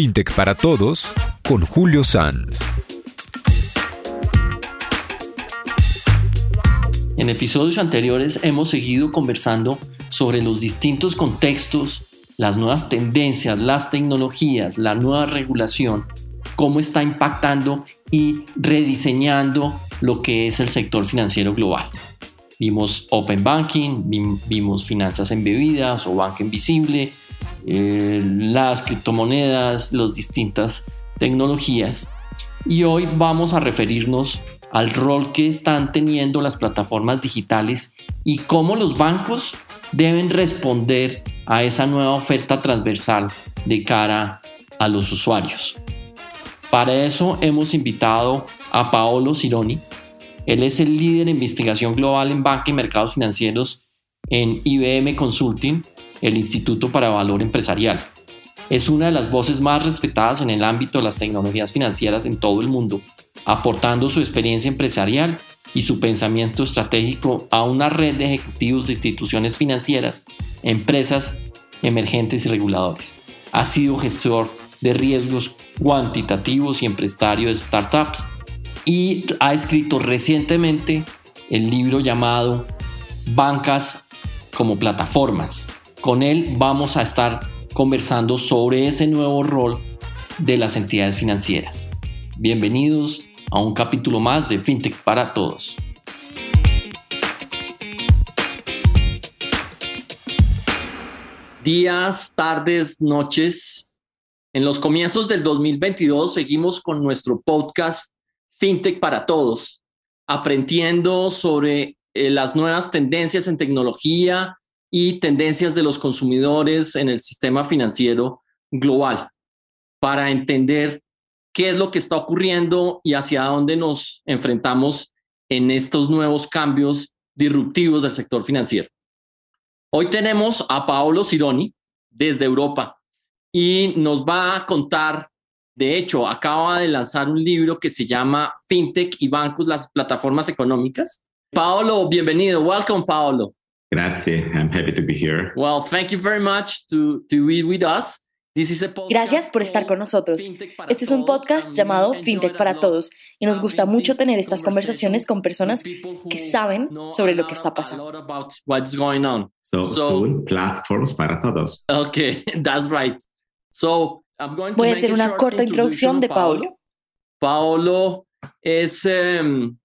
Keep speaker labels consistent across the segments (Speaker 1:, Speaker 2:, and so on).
Speaker 1: FinTech para Todos con Julio Sanz.
Speaker 2: En episodios anteriores hemos seguido conversando sobre los distintos contextos, las nuevas tendencias, las tecnologías, la nueva regulación, cómo está impactando y rediseñando lo que es el sector financiero global. Vimos Open Banking, vimos finanzas embebidas o banca invisible, eh, las criptomonedas, las distintas tecnologías. Y hoy vamos a referirnos al rol que están teniendo las plataformas digitales y cómo los bancos deben responder a esa nueva oferta transversal de cara a los usuarios. Para eso hemos invitado a Paolo Cironi. Él es el líder de investigación global en banca y mercados financieros en IBM Consulting, el Instituto para Valor Empresarial. Es una de las voces más respetadas en el ámbito de las tecnologías financieras en todo el mundo aportando su experiencia empresarial y su pensamiento estratégico a una red de ejecutivos de instituciones financieras, empresas emergentes y reguladores. Ha sido gestor de riesgos cuantitativos y empresario de startups y ha escrito recientemente el libro llamado Bancas como plataformas. Con él vamos a estar conversando sobre ese nuevo rol de las entidades financieras. Bienvenidos a un capítulo más de FinTech para Todos. Días, tardes, noches. En los comienzos del 2022 seguimos con nuestro podcast FinTech para Todos, aprendiendo sobre eh, las nuevas tendencias en tecnología y tendencias de los consumidores en el sistema financiero global para entender qué es lo que está ocurriendo y hacia dónde nos enfrentamos en estos nuevos cambios disruptivos del sector financiero. Hoy tenemos a Paolo Cironi desde Europa y nos va a contar, de hecho, acaba de lanzar un libro que se llama FinTech y bancos, las plataformas económicas. Paolo, bienvenido. Welcome, Paolo.
Speaker 3: Gracias. I'm happy to be here.
Speaker 2: Well, thank you very much to, to be with us.
Speaker 4: Gracias por estar con nosotros. Este es un podcast llamado FinTech para Todos y nos gusta mucho tener estas conversaciones con personas que saben sobre lo que está pasando.
Speaker 3: So, soon, platforms para todos.
Speaker 2: Okay, that's right. So, I'm going to
Speaker 4: Voy a hacer una corta introducción de Paolo.
Speaker 2: Paolo es um,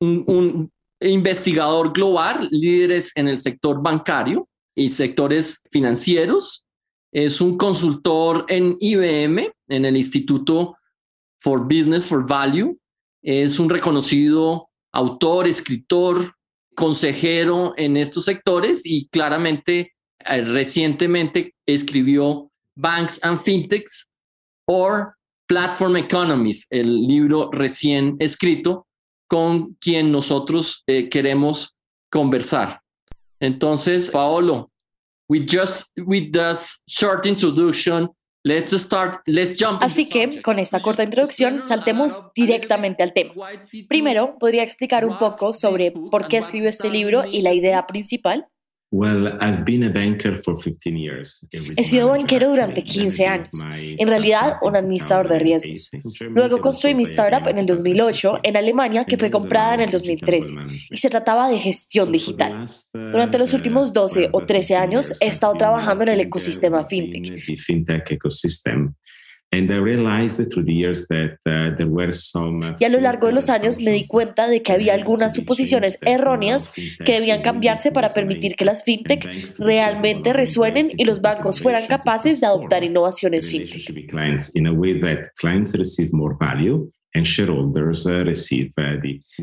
Speaker 2: un, un investigador global, líderes en el sector bancario y sectores financieros es un consultor en IBM, en el Instituto for Business for Value. Es un reconocido autor, escritor, consejero en estos sectores y claramente eh, recientemente escribió Banks and Fintechs or Platform Economies, el libro recién escrito con quien nosotros eh, queremos conversar. Entonces, Paolo,
Speaker 4: Así que, con esta corta introducción, saltemos directamente al tema. Primero, ¿podría explicar un poco sobre por qué escribió este libro y la idea principal?
Speaker 3: He
Speaker 4: sido banquero durante 15 años, en realidad un administrador de riesgos. Luego construí mi startup en el 2008 en Alemania que fue comprada en el 2013 y se trataba de gestión digital. Durante los últimos 12 o 13 años he estado trabajando en el ecosistema fintech. Y a lo largo de los años me di cuenta de que había algunas suposiciones erróneas que debían cambiarse para permitir que las fintech realmente resuenen y los bancos fueran capaces de adoptar innovaciones fintech.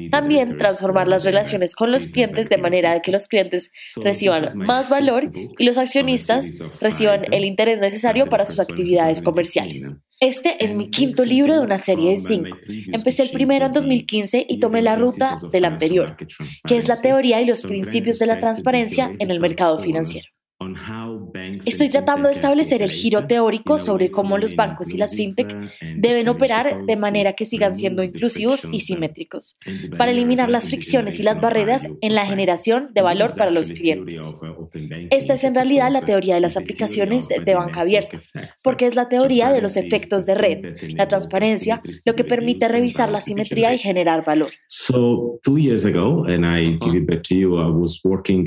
Speaker 4: También transformar las relaciones con los clientes de manera de que los clientes reciban más valor y los accionistas reciban el interés necesario para sus actividades comerciales. Este es mi quinto libro de una serie de cinco. Empecé el primero en 2015 y tomé la ruta del anterior, que es la teoría y los principios de la transparencia en el mercado financiero. Estoy tratando de establecer el giro teórico sobre cómo los bancos y las fintech deben operar de manera que sigan siendo inclusivos y simétricos, para eliminar las fricciones y las barreras en la generación de valor para los clientes. Esta es en realidad la teoría de las aplicaciones de banca abierta, porque es la teoría de los efectos de red, la transparencia, lo que permite revisar la simetría y generar valor.
Speaker 3: So, two years ago, and I give it back to you, I was working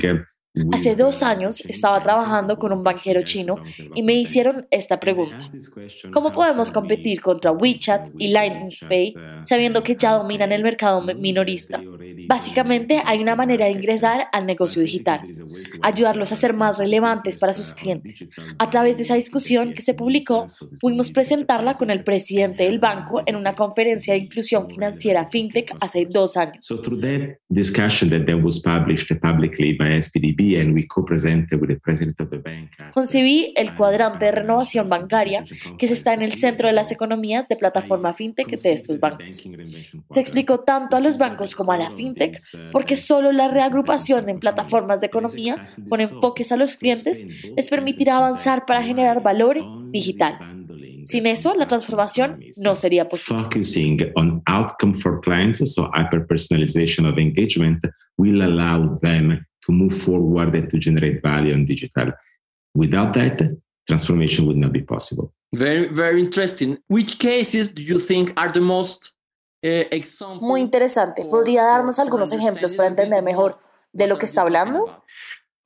Speaker 4: Hace dos años estaba trabajando con un banquero chino y me hicieron esta pregunta. ¿Cómo podemos competir contra WeChat y Lightning Pay sabiendo que ya dominan el mercado minorista? Básicamente hay una manera de ingresar al negocio digital, ayudarlos a ser más relevantes para sus clientes. A través de esa discusión que se publicó, pudimos presentarla con el presidente del banco en una conferencia de inclusión financiera FinTech hace dos años. Concebí el cuadrante de renovación bancaria que se está en el centro de las economías de plataforma fintech de estos bancos. Se explicó tanto a los bancos como a la fintech porque solo la reagrupación en plataformas de economía con enfoques a los clientes les permitirá avanzar para generar valor digital. Sin eso, la transformación no sería posible.
Speaker 3: Focusing on outcome for clients, so hyper personalization of engagement, will allow them to move forward and to generate value in digital. Without that, transformation would not be possible.
Speaker 2: Very, very interesting. Which cases do you think are the most uh, examples?
Speaker 4: Muy interesante. ¿Podría darnos algunos ejemplos para entender mejor de lo que está hablando?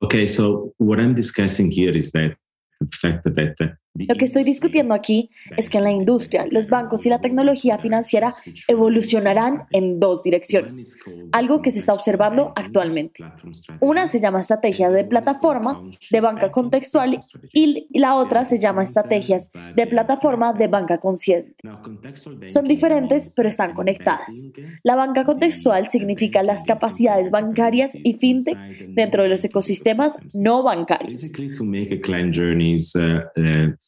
Speaker 3: Okay, so what I'm discussing here is that the fact that uh,
Speaker 4: Lo que estoy discutiendo aquí es que en la industria, los bancos y la tecnología financiera evolucionarán en dos direcciones, algo que se está observando actualmente. Una se llama estrategia de plataforma de banca contextual y la otra se llama estrategias de plataforma de banca consciente. Son diferentes, pero están conectadas. La banca contextual significa las capacidades bancarias y fintech dentro de los ecosistemas no bancarios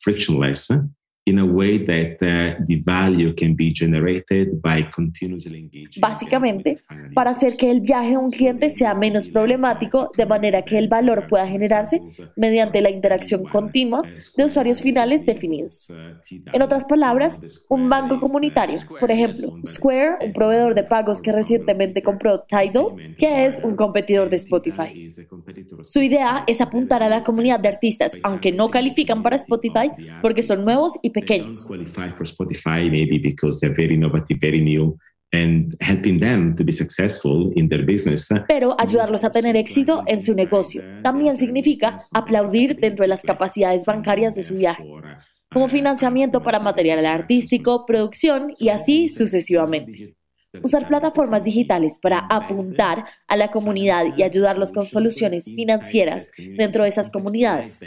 Speaker 3: frictionless eh? In a way that uh, the value can be generated by continuously engaging.
Speaker 4: Básicamente, para hacer que el viaje de un cliente sea menos problemático, de manera que el valor pueda generarse mediante la interacción continua de usuarios finales definidos. En otras palabras, un banco comunitario, por ejemplo, Square, un proveedor de pagos que recientemente compró Tidal, que es un competidor de Spotify. Su idea es apuntar a la comunidad de artistas, aunque no califican para Spotify porque son nuevos y pequeños. Pero ayudarlos a tener éxito en su negocio también significa aplaudir dentro de las capacidades bancarias de su viaje, como financiamiento para material artístico, producción y así sucesivamente. Usar plataformas digitales para apuntar a la comunidad y ayudarlos con soluciones financieras dentro de esas comunidades.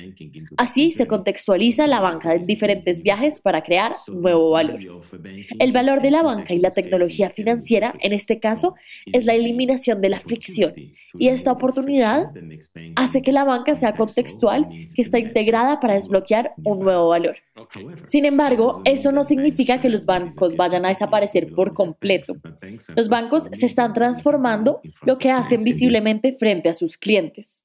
Speaker 4: Así se contextualiza la banca en diferentes viajes para crear nuevo valor. El valor de la banca y la tecnología financiera, en este caso, es la eliminación de la fricción y esta oportunidad hace que la banca sea contextual, que está integrada para desbloquear un nuevo valor. Sin embargo, eso no significa que los bancos vayan a desaparecer por completo. Los bancos se están transformando, lo que hacen visiblemente frente a sus clientes.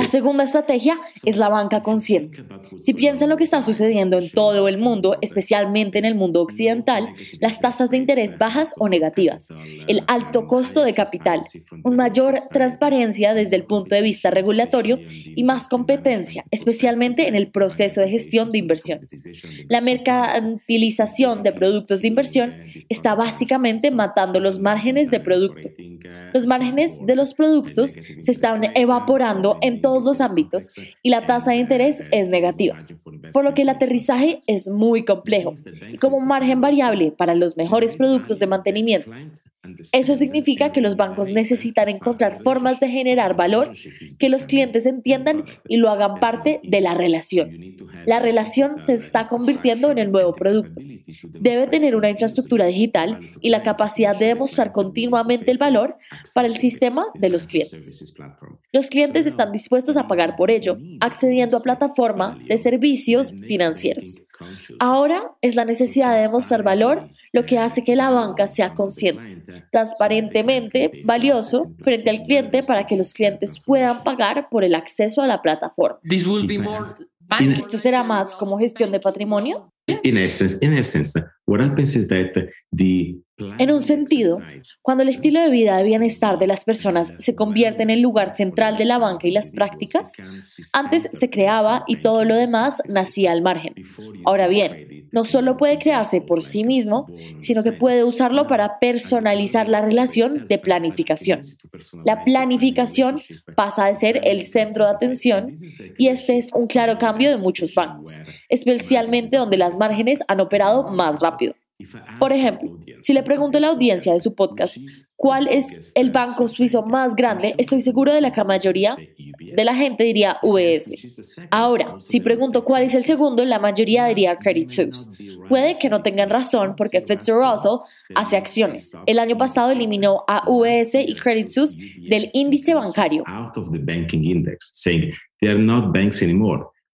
Speaker 4: La segunda estrategia es la banca consciente. Si piensan lo que está sucediendo en todo el mundo, especialmente en el mundo occidental, las tasas de interés bajas o negativas, el alto costo de capital, una mayor transparencia desde el punto de vista regulatorio y más competencia, especialmente en el proceso de gestión de inversiones. La mercantilización de productos de inversión está básicamente matando los márgenes de producto. Los márgenes de los productos se están evaporando en todos los ámbitos y la tasa de interés es negativa, por lo que el aterrizaje es muy complejo y como margen variable para los mejores productos de mantenimiento. Eso significa que los bancos necesitan encontrar formas de generar valor que los clientes entiendan y lo hagan parte de la relación. La relación se está convirtiendo en el nuevo producto. Debe tener una infraestructura digital y la capacidad de demostrar continuamente el valor para el sistema de los clientes. Los clientes están dispuestos a pagar por ello, accediendo a plataforma de servicios financieros. Ahora es la necesidad de demostrar valor lo que hace que la banca sea consciente transparentemente valioso frente al cliente para que los clientes puedan pagar por el acceso a la plataforma. ¿Esto será más como gestión de patrimonio?
Speaker 3: In essence, in essence,
Speaker 4: en un sentido, cuando el estilo de vida de bienestar de las personas se convierte en el lugar central de la banca y las prácticas, antes se creaba y todo lo demás nacía al margen. Ahora bien, no solo puede crearse por sí mismo, sino que puede usarlo para personalizar la relación de planificación. La planificación pasa de ser el centro de atención y este es un claro cambio de muchos bancos, especialmente donde las márgenes han operado más rápido. Por ejemplo, si le pregunto a la audiencia de su podcast cuál es el banco suizo más grande, estoy seguro de la que la mayoría de la gente diría UBS. Ahora, si pregunto cuál es el segundo, la mayoría diría Credit Suisse. Puede que no tengan razón porque Fitzgerald hace acciones. El año pasado eliminó a UBS y Credit Suisse del índice bancario.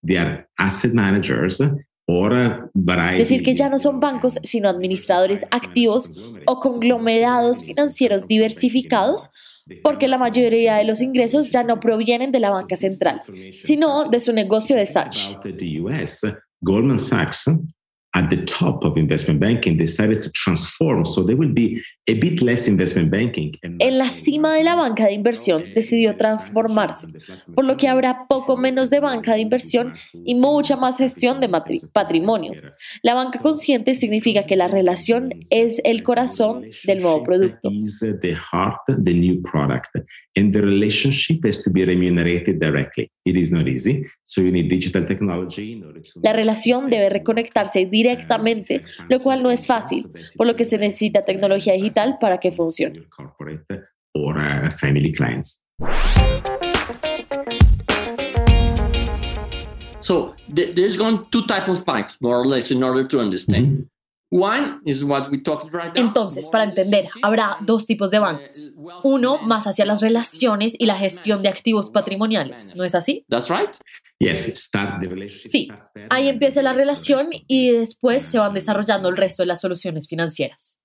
Speaker 3: They are asset managers
Speaker 4: Decir que ya no son bancos, sino administradores activos o conglomerados financieros diversificados, porque la mayoría de los ingresos ya no provienen de la banca central, sino de su negocio de Sachs.
Speaker 3: Goldman Sachs at the top of investment banking decided to transform. So there will be a bit less investment banking
Speaker 4: en la cima de la banca de inversión decidió transformarse por lo que habrá poco menos de banca de inversión y mucha más gestión de patrimonio. La banca consciente significa que la relación es el corazón del nuevo producto.
Speaker 3: The heart the new product and the relationship has to be remunerated directly it is not easy so you need digital technology
Speaker 4: la relación debe reconectarse directamente lo cual no es fácil, por lo que se necesita tecnología digital para que funcione.
Speaker 2: So there's going two types of banks, more or less, in order to understand. Mm -hmm.
Speaker 4: Entonces, para entender, habrá dos tipos de bancos. Uno más hacia las relaciones y la gestión de activos patrimoniales, ¿no es así? Sí, ahí empieza la relación y después se van desarrollando el resto de las soluciones financieras.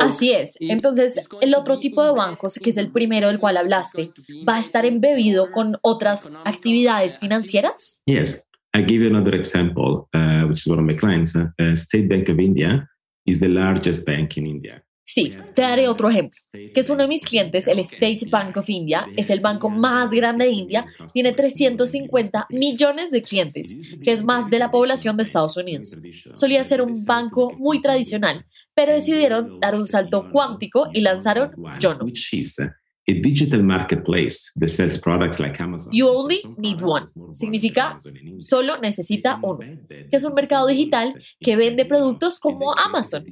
Speaker 4: Así es. Entonces, el otro tipo de bancos, que es el primero del cual hablaste, va a estar embebido con otras actividades financieras.
Speaker 3: Yes. I give you another example, uh, which is one of my clients. Uh, State Bank of India is the largest bank in India.
Speaker 4: Sí, te daré otro ejemplo, que es uno de mis clientes, el State Bank of India, es el banco más grande de India, tiene 350 millones de clientes, que es más de la población de Estados Unidos. Solía ser un banco muy tradicional, pero decidieron dar un salto cuántico y lanzaron Yono.
Speaker 3: A digital marketplace that sells products like Amazon.
Speaker 4: You only need one. Significa solo necesita uno, que es un mercado digital que vende productos como Amazon.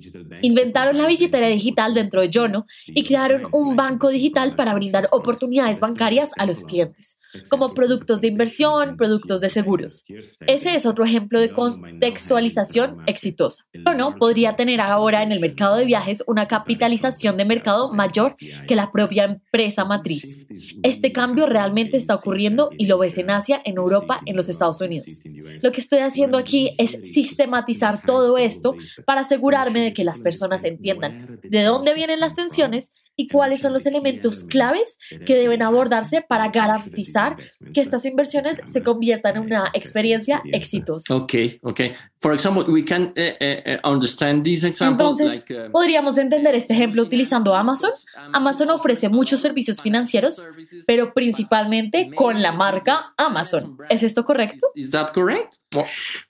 Speaker 4: Inventaron la billetera digital dentro de Yono y crearon un banco digital para brindar oportunidades bancarias a los clientes, como productos de inversión, productos de seguros. Ese es otro ejemplo de contextualización exitosa. Yono podría tener ahora en el mercado de viajes una capitalización de mercado mayor que la propia empresa esa matriz. Este cambio realmente está ocurriendo y lo ves en Asia, en Europa, en los Estados Unidos. Lo que estoy haciendo aquí es sistematizar todo esto para asegurarme de que las personas entiendan de dónde vienen las tensiones y cuáles son los elementos claves que deben abordarse para garantizar que estas inversiones se conviertan en una experiencia exitosa.
Speaker 2: Ok, ok. For example, we can uh, uh, understand this example.
Speaker 4: Entonces, uh, podríamos entender este ejemplo utilizando Amazon. Amazon ofrece muchos servicios financieros, pero principalmente con la marca Amazon. ¿Es esto correcto?
Speaker 2: Is that correct?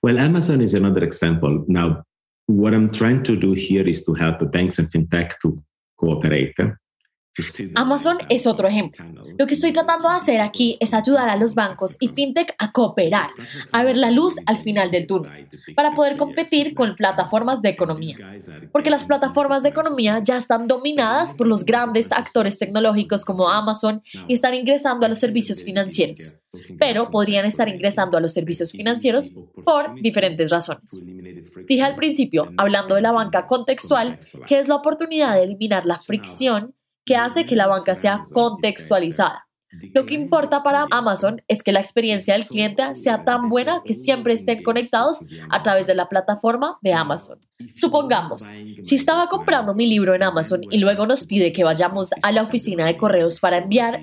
Speaker 3: Well, Amazon is another example. Now, what I'm trying to do here is to help banks and fintech to
Speaker 4: Amazon es otro ejemplo. Lo que estoy tratando de hacer aquí es ayudar a los bancos y fintech a cooperar, a ver la luz al final del túnel, para poder competir con plataformas de economía. Porque las plataformas de economía ya están dominadas por los grandes actores tecnológicos como Amazon y están ingresando a los servicios financieros. Pero podrían estar ingresando a los servicios financieros por diferentes razones. Dije al principio, hablando de la banca contextual, que es la oportunidad de eliminar la fricción que hace que la banca sea contextualizada. Lo que importa para Amazon es que la experiencia del cliente sea tan buena que siempre estén conectados a través de la plataforma de Amazon. Supongamos, si estaba comprando mi libro en Amazon y luego nos pide que vayamos a la oficina de correos para enviar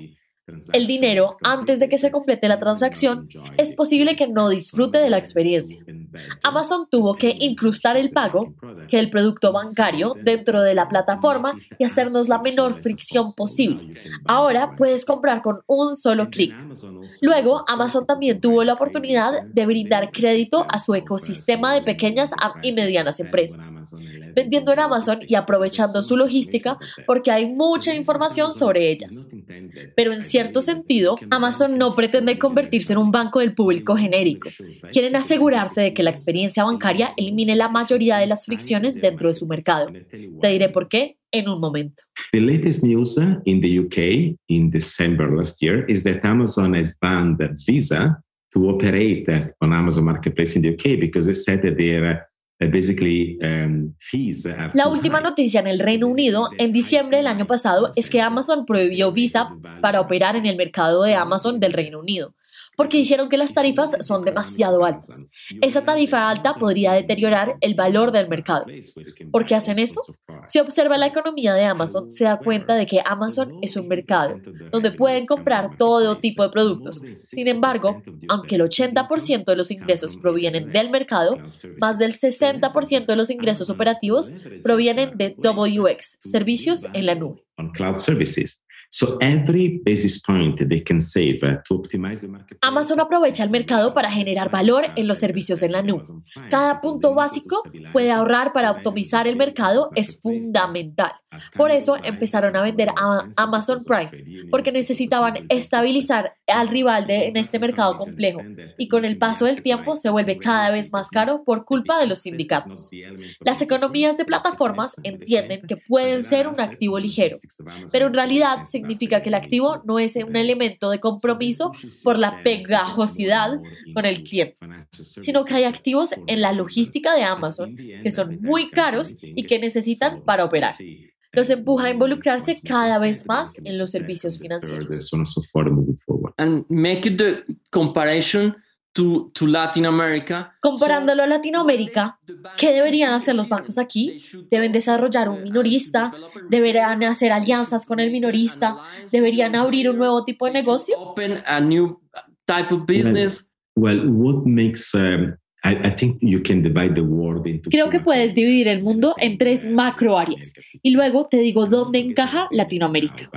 Speaker 4: el dinero antes de que se complete la transacción, es posible que no disfrute de la experiencia. Amazon tuvo que incrustar el pago, que el producto bancario, dentro de la plataforma y hacernos la menor fricción posible. Ahora puedes comprar con un solo clic. Luego, Amazon también tuvo la oportunidad de brindar crédito a su ecosistema de pequeñas y medianas empresas, vendiendo en Amazon y aprovechando su logística porque hay mucha información sobre ellas. Pero en cierto sentido, Amazon no pretende convertirse en un banco del público genérico. Quieren asegurarse de que la experiencia bancaria elimine la mayoría de las fricciones dentro de su mercado. Te diré por qué en un momento.
Speaker 3: The latest news in the UK in December last year is that Amazon has banned Visa to operate on Amazon Marketplace in the UK because they said that they are Um,
Speaker 4: la última noticia en el Reino Unido en diciembre del año pasado es que Amazon prohibió Visa para operar en el mercado de Amazon del Reino Unido porque dijeron que las tarifas son demasiado altas. Esa tarifa alta podría deteriorar el valor del mercado. ¿Por qué hacen eso? Si observa la economía de Amazon, se da cuenta de que Amazon es un mercado donde pueden comprar todo tipo de productos. Sin embargo, aunque el 80% de los ingresos provienen del mercado, más del 60% de los ingresos operativos provienen de WX, servicios en la nube. Amazon aprovecha el mercado para generar valor en los servicios en la nube. Cada punto básico puede ahorrar para optimizar el mercado es fundamental. Por eso empezaron a vender a Amazon Prime, porque necesitaban estabilizar al rival de, en este mercado complejo. Y con el paso del tiempo se vuelve cada vez más caro por culpa de los sindicatos. Las economías de plataformas entienden que pueden ser un activo ligero, pero en realidad significa que el activo no es un elemento de compromiso por la pegajosidad con el cliente, sino que hay activos en la logística de Amazon que son muy caros y que necesitan para operar los empuja a involucrarse cada vez más en los servicios financieros.
Speaker 2: And make the comparison to, to Latin America.
Speaker 4: Comparándolo a Latinoamérica, ¿qué deberían hacer los bancos aquí? Deben desarrollar un minorista, deberían hacer alianzas con el minorista, deberían abrir un nuevo tipo de negocio.
Speaker 2: Open a new type of business.
Speaker 3: Well, what makes um,
Speaker 4: Creo que puedes dividir el mundo en tres macro áreas y luego te digo dónde encaja Latinoamérica.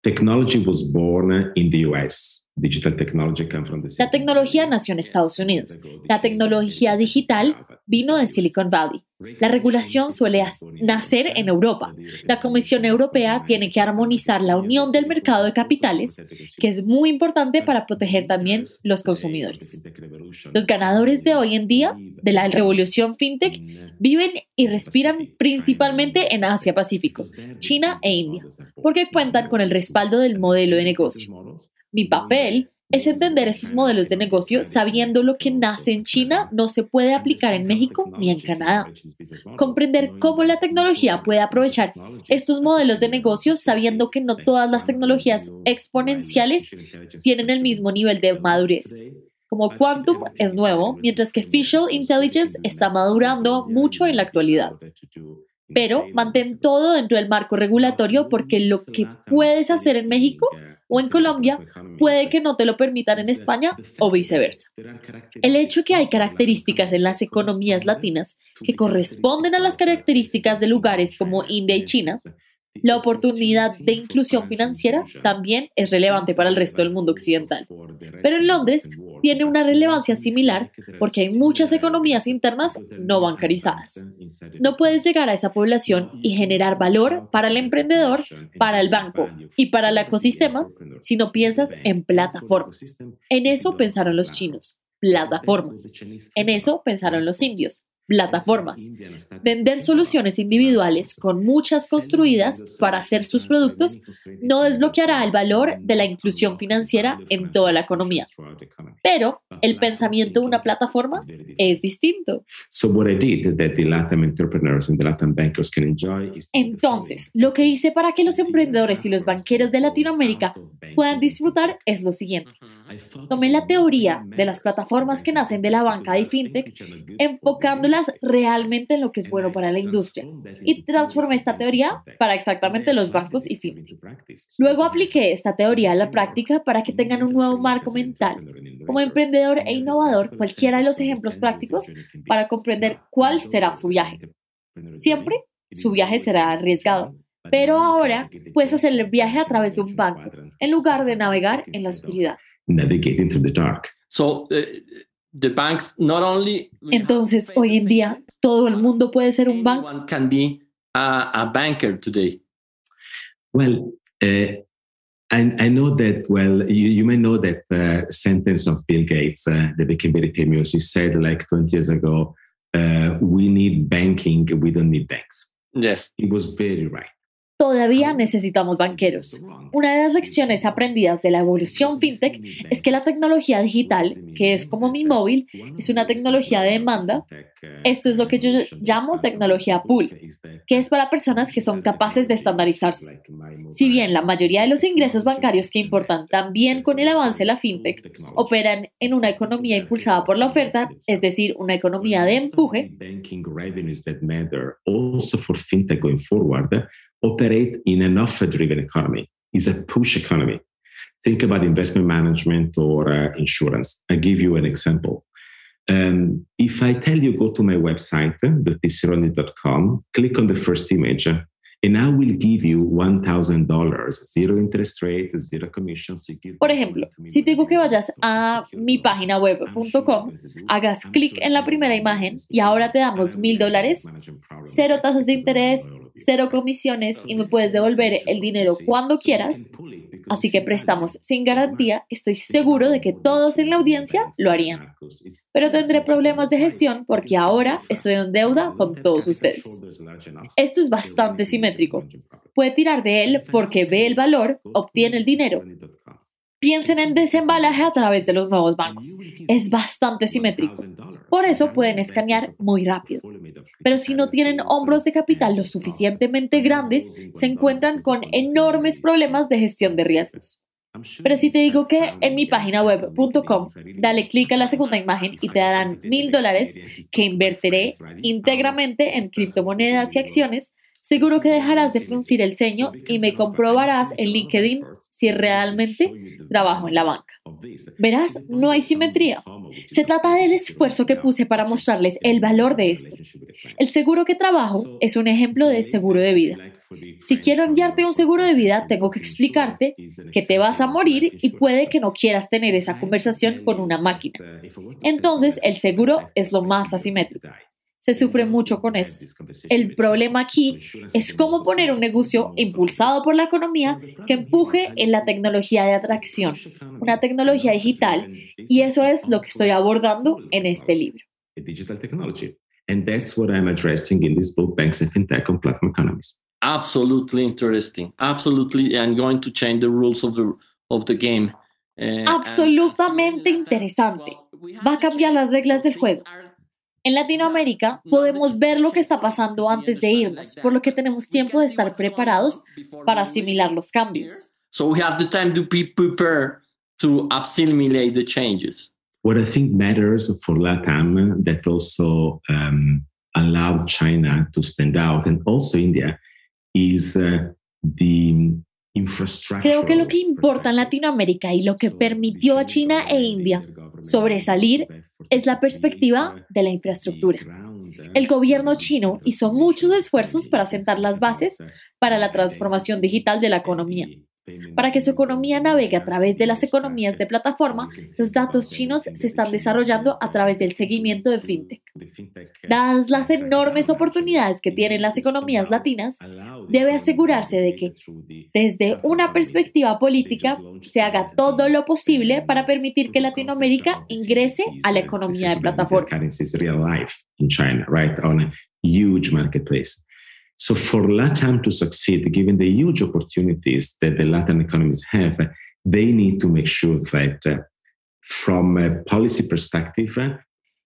Speaker 3: Technology was born in the US.
Speaker 4: La tecnología nació en Estados Unidos. La tecnología digital vino de Silicon Valley. La regulación suele nacer en Europa. La Comisión Europea tiene que armonizar la unión del mercado de capitales, que es muy importante para proteger también los consumidores. Los ganadores de hoy en día de la revolución fintech viven y respiran principalmente en Asia-Pacífico, China e India, porque cuentan con el respaldo del modelo de negocio. Mi papel es entender estos modelos de negocio sabiendo lo que nace en China no se puede aplicar en México ni en Canadá. Comprender cómo la tecnología puede aprovechar estos modelos de negocio sabiendo que no todas las tecnologías exponenciales tienen el mismo nivel de madurez. Como Quantum es nuevo, mientras que Facial Intelligence está madurando mucho en la actualidad. Pero mantén todo dentro del marco regulatorio porque lo que puedes hacer en México o en Colombia, puede que no te lo permitan en España o viceversa. El hecho que hay características en las economías latinas que corresponden a las características de lugares como India y China la oportunidad de inclusión financiera también es relevante para el resto del mundo occidental. Pero en Londres tiene una relevancia similar porque hay muchas economías internas no bancarizadas. No puedes llegar a esa población y generar valor para el emprendedor, para el banco y para el ecosistema si no piensas en plataformas. En eso pensaron los chinos, plataformas. En eso pensaron los indios, plataformas. Vender soluciones individuales con muchas construidas para hacer sus productos no desbloqueará el valor de la inclusión financiera en toda la economía. Pero el pensamiento de una plataforma es distinto. Entonces, lo que hice para que los emprendedores y los banqueros de Latinoamérica puedan disfrutar es lo siguiente. Tomé la teoría de las plataformas que nacen de la banca y fintech, enfocándolas realmente en lo que es bueno para la industria, y transformé esta teoría para exactamente los bancos y fintech. Luego apliqué esta teoría a la práctica para que tengan un nuevo marco mental. Como emprendedor e innovador, cualquiera de los ejemplos prácticos para comprender cuál será su viaje. Siempre su viaje será arriesgado, pero ahora puedes hacer el viaje a través de un banco en lugar de navegar en la oscuridad. Entonces, hoy en día, todo el mundo puede ser un banco. Anyone can be a, a banker today.
Speaker 3: Well, uh, I, I, know that, well, you, you may know that uh, sentence of Bill Gates uh, that became very famous. He said like 20 years ago, uh, we need banking, we don't need banks.
Speaker 2: Yes.
Speaker 3: He was very right.
Speaker 4: Todavía necesitamos banqueros. Una de las lecciones aprendidas de la evolución fintech es que la tecnología digital, que es como mi móvil, es una tecnología de demanda. Esto es lo que yo llamo tecnología pool, que es para personas que son capaces de estandarizarse. Si bien la mayoría de los ingresos bancarios que importan también con el avance de la fintech operan en una economía impulsada por la oferta, es decir, una economía de empuje,
Speaker 3: operate in an offer driven economy, is a push economy. Think about investment management or uh, insurance. I give you an example. Um, if I tell you go to my website, thepcroni.com, click on the first image, And I will give you $1,000, zero interest rate, zero commissions.
Speaker 4: Por ejemplo, si te digo que vayas a mi página web.com, hagas clic en la primera imagen y ahora te damos mil dólares, cero tasas de interés, cero comisiones y me puedes devolver el dinero cuando quieras. Así que prestamos sin garantía, estoy seguro de que todos en la audiencia lo harían. Pero tendré problemas de gestión porque ahora estoy en deuda con todos ustedes. Esto es bastante simétrico Puede tirar de él porque ve el valor, obtiene el dinero. Piensen en desembalaje a través de los nuevos bancos. Es bastante simétrico. Por eso pueden escanear muy rápido. Pero si no tienen hombros de capital lo suficientemente grandes, se encuentran con enormes problemas de gestión de riesgos. Pero si te digo que en mi página web.com, dale clic a la segunda imagen y te darán mil dólares que invertiré íntegramente en criptomonedas y acciones, Seguro que dejarás de fruncir el ceño y me comprobarás en LinkedIn si realmente trabajo en la banca. Verás, no hay simetría. Se trata del esfuerzo que puse para mostrarles el valor de esto. El seguro que trabajo es un ejemplo de seguro de vida. Si quiero enviarte un seguro de vida, tengo que explicarte que te vas a morir y puede que no quieras tener esa conversación con una máquina. Entonces, el seguro es lo más asimétrico se sufre mucho con esto. El problema aquí es cómo poner un negocio impulsado por la economía que empuje en la tecnología de atracción, una tecnología digital, y eso es lo que estoy abordando en este libro.
Speaker 3: And that's what I'm addressing in this book, Banks and FinTech on Platform Economies.
Speaker 2: Absolutely interesting. Absolutely, and going to change the rules of the, of the game.
Speaker 4: Uh, Absolutamente interesante. Va a cambiar las reglas del juego. En Latinoamérica podemos ver lo que está pasando antes de irnos, por lo que tenemos tiempo de estar preparados para asimilar los cambios.
Speaker 2: So we have the time to be prepared to assimilate the changes.
Speaker 3: What I think matters for LATAM that also um, allowed China to stand out and also India is uh, the
Speaker 4: Creo que lo que importa en Latinoamérica y lo que permitió a China e India sobresalir es la perspectiva de la infraestructura. El gobierno chino hizo muchos esfuerzos para sentar las bases para la transformación digital de la economía. Para que su economía navegue a través de las economías de plataforma, los datos chinos se están desarrollando a través del seguimiento de fintech. Dadas las enormes oportunidades que tienen las economías latinas, debe asegurarse de que, desde una perspectiva política, se haga todo lo posible para permitir que Latinoamérica ingrese a la economía de plataforma.
Speaker 3: So for LATAM to succeed, given the huge opportunities that the Latin economies have, they need to make sure that uh, from a policy perspective,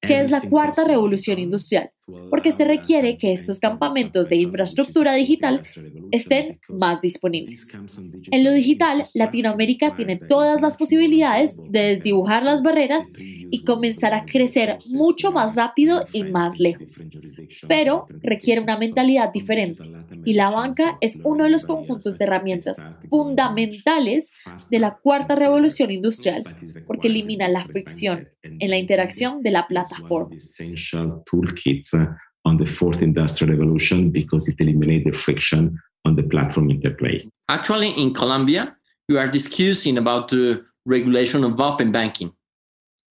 Speaker 4: que es la cuarta revolución industrial, porque se requiere que estos campamentos de infraestructura digital estén más disponibles. En lo digital, Latinoamérica tiene todas las posibilidades de desdibujar las barreras y comenzar a crecer mucho más rápido y más lejos, pero requiere una mentalidad diferente y la banca es uno de los conjuntos de herramientas fundamentales de la cuarta revolución industrial, porque elimina la fricción en la interacción de la plataforma.
Speaker 3: on the fourth industrial revolution because it eliminates the friction on the platform interplay.
Speaker 2: Actually, in Colombia, we are discussing about the regulation of open banking.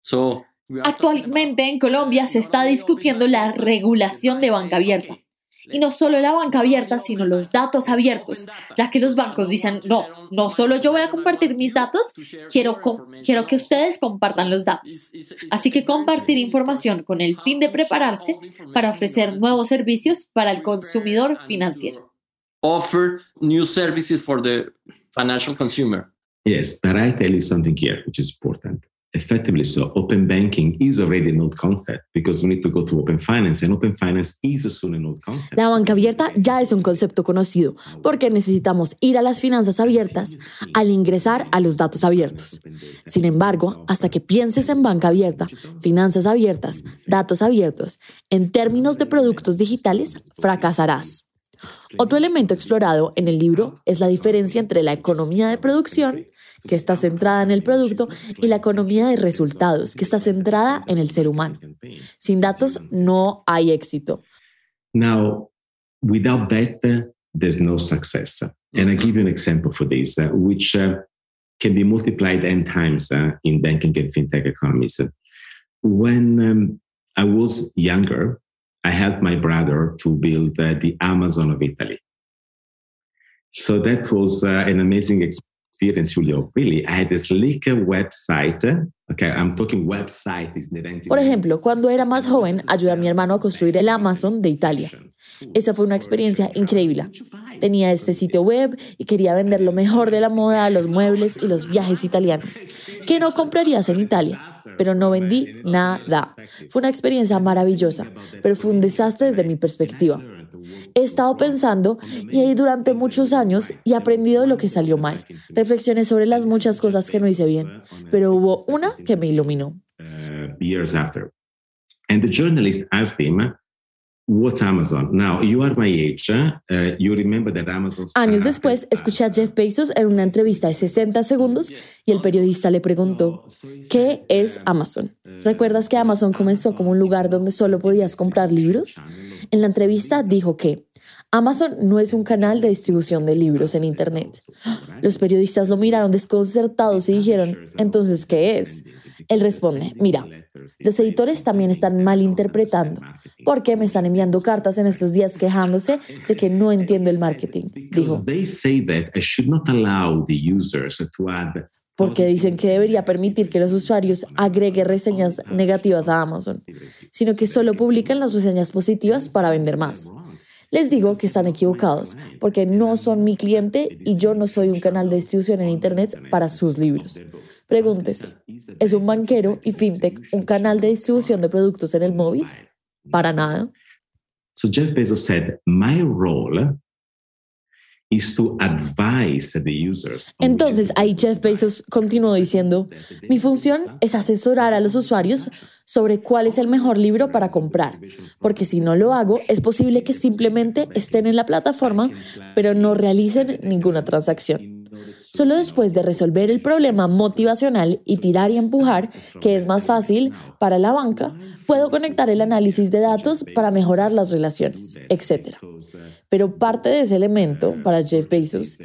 Speaker 4: So, Actualmente en Colombia se está discutiendo la regulación de banca abierta. Y no solo la banca abierta, sino los datos abiertos, ya que los bancos dicen, no, no solo yo voy a compartir mis datos, quiero, quiero que ustedes compartan los datos. Así que compartir información con el fin de prepararse para ofrecer nuevos servicios para el consumidor financiero.
Speaker 2: Offer new services for the financial consumer.
Speaker 3: Yes, but I tell you something here, which is important. Effectively so. Open banking is already an old concept because we need to go to open finance and open finance is soon an old concept.
Speaker 5: La banca abierta ya es un concepto conocido porque necesitamos ir a las finanzas abiertas al ingresar a los datos abiertos. Sin embargo, hasta que pienses en banca abierta, finanzas abiertas, datos abiertos, en términos de productos digitales, fracasarás. Otro elemento explorado en el libro es la diferencia entre la economía de producción, que está centrada en el producto, y la economía de resultados, que está centrada en el ser humano. Sin datos no hay éxito.
Speaker 3: Now, without data, there's no success. And I give you an example for this, uh, which uh, can be multiplied n times uh, in banking and fintech economies. When um, I was younger, I helped my brother to build uh, the Amazon of Italy. So that was uh, an amazing experience, Julio. Really, I had a sleek website. Okay, I'm talking website is
Speaker 5: Por ejemplo, cuando era más joven, ayudé a mi hermano a construir el Amazon de Italia. Esa fue una experiencia increíble. Tenía este sitio web y quería vender lo mejor de la moda, los muebles y los viajes italianos, que no comprarías en Italia pero no vendí nada. Fue una experiencia maravillosa, pero fue un desastre desde mi perspectiva. He estado pensando y ahí durante muchos años y he aprendido lo que salió mal. Reflexiones sobre las muchas cosas que no hice bien, pero hubo una que me iluminó.
Speaker 3: What's Amazon? Now, you are my age. Uh, you remember that Amazon
Speaker 5: Años después, escuché a Jeff Bezos en una entrevista de 60 segundos y el periodista le preguntó, ¿qué es Amazon? ¿Recuerdas que Amazon comenzó como un lugar donde solo podías comprar libros? En la entrevista dijo que Amazon no es un canal de distribución de libros en Internet. Los periodistas lo miraron desconcertados y dijeron, entonces, ¿qué es? Él responde, mira, los editores también están malinterpretando porque me están enviando cartas en estos días quejándose de que no entiendo el marketing, dijo. Porque dicen que debería permitir que los usuarios agreguen reseñas negativas a Amazon, sino que solo publican las reseñas positivas para vender más. Les digo que están equivocados, porque no son mi cliente y yo no soy un canal de distribución en Internet para sus libros. Pregúntese, ¿es un banquero y fintech un canal de distribución de productos en el móvil? Para nada.
Speaker 3: So Jeff Bezos said, my role
Speaker 5: entonces, ahí Jeff Bezos continuó diciendo, mi función es asesorar a los usuarios sobre cuál es el mejor libro para comprar, porque si no lo hago, es posible que simplemente estén en la plataforma, pero no realicen ninguna transacción. Solo después de resolver el problema motivacional y tirar y empujar, que es más fácil para la banca, puedo conectar el análisis de datos para mejorar las relaciones, etc. Pero parte de ese elemento, para Jeff Bezos,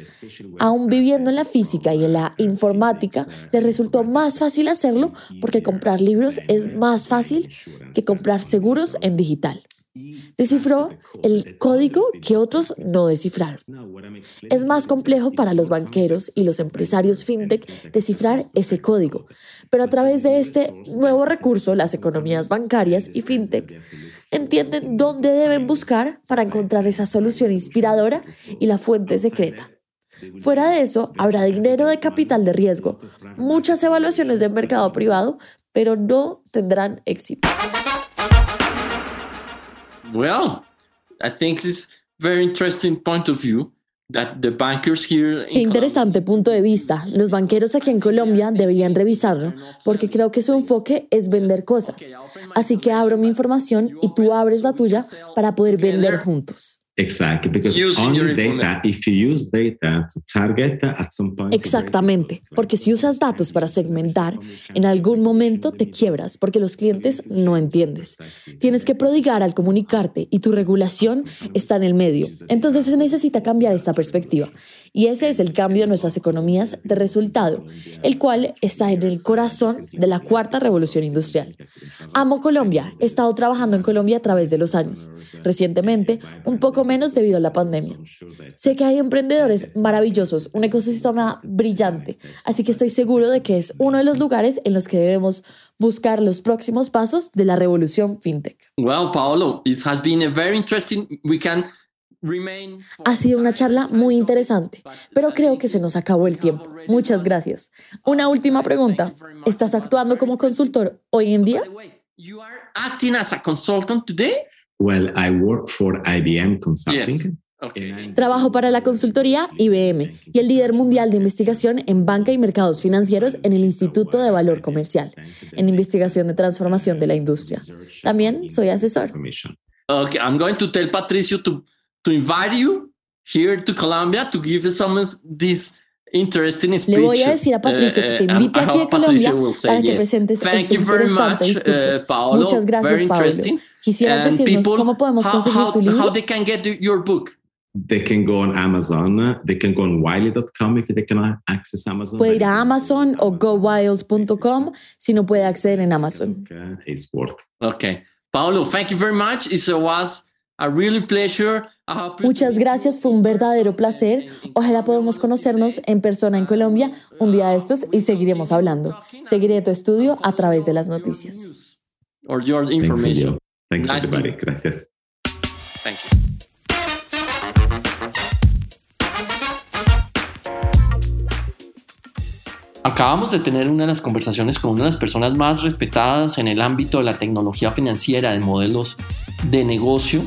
Speaker 5: aún viviendo en la física y en la informática, le resultó más fácil hacerlo porque comprar libros es más fácil que comprar seguros en digital. Descifró el código que otros no descifraron. Es más complejo para los banqueros y los empresarios fintech descifrar ese código, pero a través de este nuevo recurso, las economías bancarias y fintech entienden dónde deben buscar para encontrar esa solución inspiradora y la fuente secreta. Fuera de eso, habrá dinero de capital de riesgo, muchas evaluaciones de mercado privado, pero no tendrán éxito.
Speaker 2: Well, I think this very interesting point of view.
Speaker 5: Qué interesante punto de vista. Los banqueros aquí en Colombia deberían revisarlo porque creo que su enfoque es vender cosas. Así que abro mi información y tú abres la tuya para poder vender juntos. Exactamente, porque si usas datos para segmentar, en algún momento te quiebras porque los clientes no entiendes. Tienes que prodigar al comunicarte y tu regulación está en el medio. Entonces se necesita cambiar esta perspectiva. Y ese es el cambio de nuestras economías de resultado, el cual está en el corazón de la cuarta revolución industrial. Amo Colombia, he estado trabajando en Colombia a través de los años. Recientemente, un poco menos debido a la pandemia. Sé que hay emprendedores maravillosos, un ecosistema brillante, así que estoy seguro de que es uno de los lugares en los que debemos buscar los próximos pasos de la revolución fintech.
Speaker 2: Well, Paolo, it has been a very interesting. We can
Speaker 5: ha sido una charla muy interesante, pero creo que se nos acabó el tiempo. Muchas gracias. Una última pregunta. ¿Estás actuando como consultor hoy en día?
Speaker 3: Well, I work for IBM Consulting.
Speaker 5: Trabajo para la consultoría IBM y el líder mundial de investigación en banca y mercados financieros en el Instituto de Valor Comercial, en investigación de transformación de la industria. También soy asesor.
Speaker 2: Okay, I'm going to tell Patricio to, to invite you here to Colombia to give some this interesting speech.
Speaker 5: Le voy a decir a Patricio que te uh, invite aquí a Colombia para que presentes Thank este interesante much, discurso. Uh, Paolo. Muchas gracias, Pablo. Quisieras And decirnos people, cómo podemos conseguir
Speaker 2: how,
Speaker 5: tu libro?
Speaker 2: How they can get your book?
Speaker 3: They can go on Amazon. They can go on wiley.com if they can access Amazon.
Speaker 5: Puede ir a Amazon o gowild.com si no puede acceder en Amazon.
Speaker 3: Okay, it's worth.
Speaker 2: Okay. Paulo, thank you very much. It was.
Speaker 5: Muchas gracias, fue un verdadero placer. Ojalá podamos conocernos en persona en Colombia un día de estos y seguiremos hablando. Seguiré tu estudio a través de las noticias.
Speaker 2: Or your information.
Speaker 3: Thanks, everybody. Gracias.
Speaker 2: Thank you. Acabamos de tener una de las conversaciones con una de las personas más respetadas en el ámbito de la tecnología financiera, de modelos de negocio,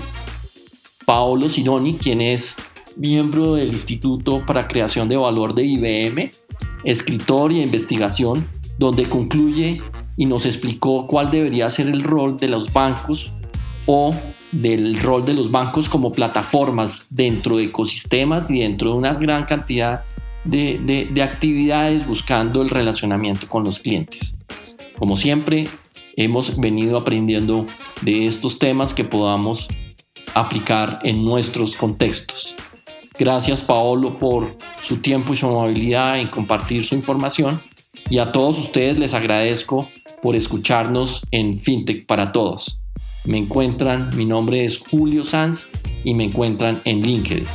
Speaker 2: Paolo Sinoni, quien es miembro del Instituto para Creación de Valor de IBM, escritor y investigación, donde concluye y nos explicó cuál debería ser el rol de los bancos o del rol de los bancos como plataformas dentro de ecosistemas y dentro de una gran cantidad de, de, actividades buscando el relacionamiento con los clientes. Como siempre, hemos venido aprendiendo de estos temas que podamos aplicar en nuestros contextos. Gracias Paolo por su tiempo y su amabilidad en compartir su información y a todos ustedes les agradezco por escucharnos en FinTech para Todos. Me encuentran, mi nombre es Julio Sanz y me encuentran en LinkedIn.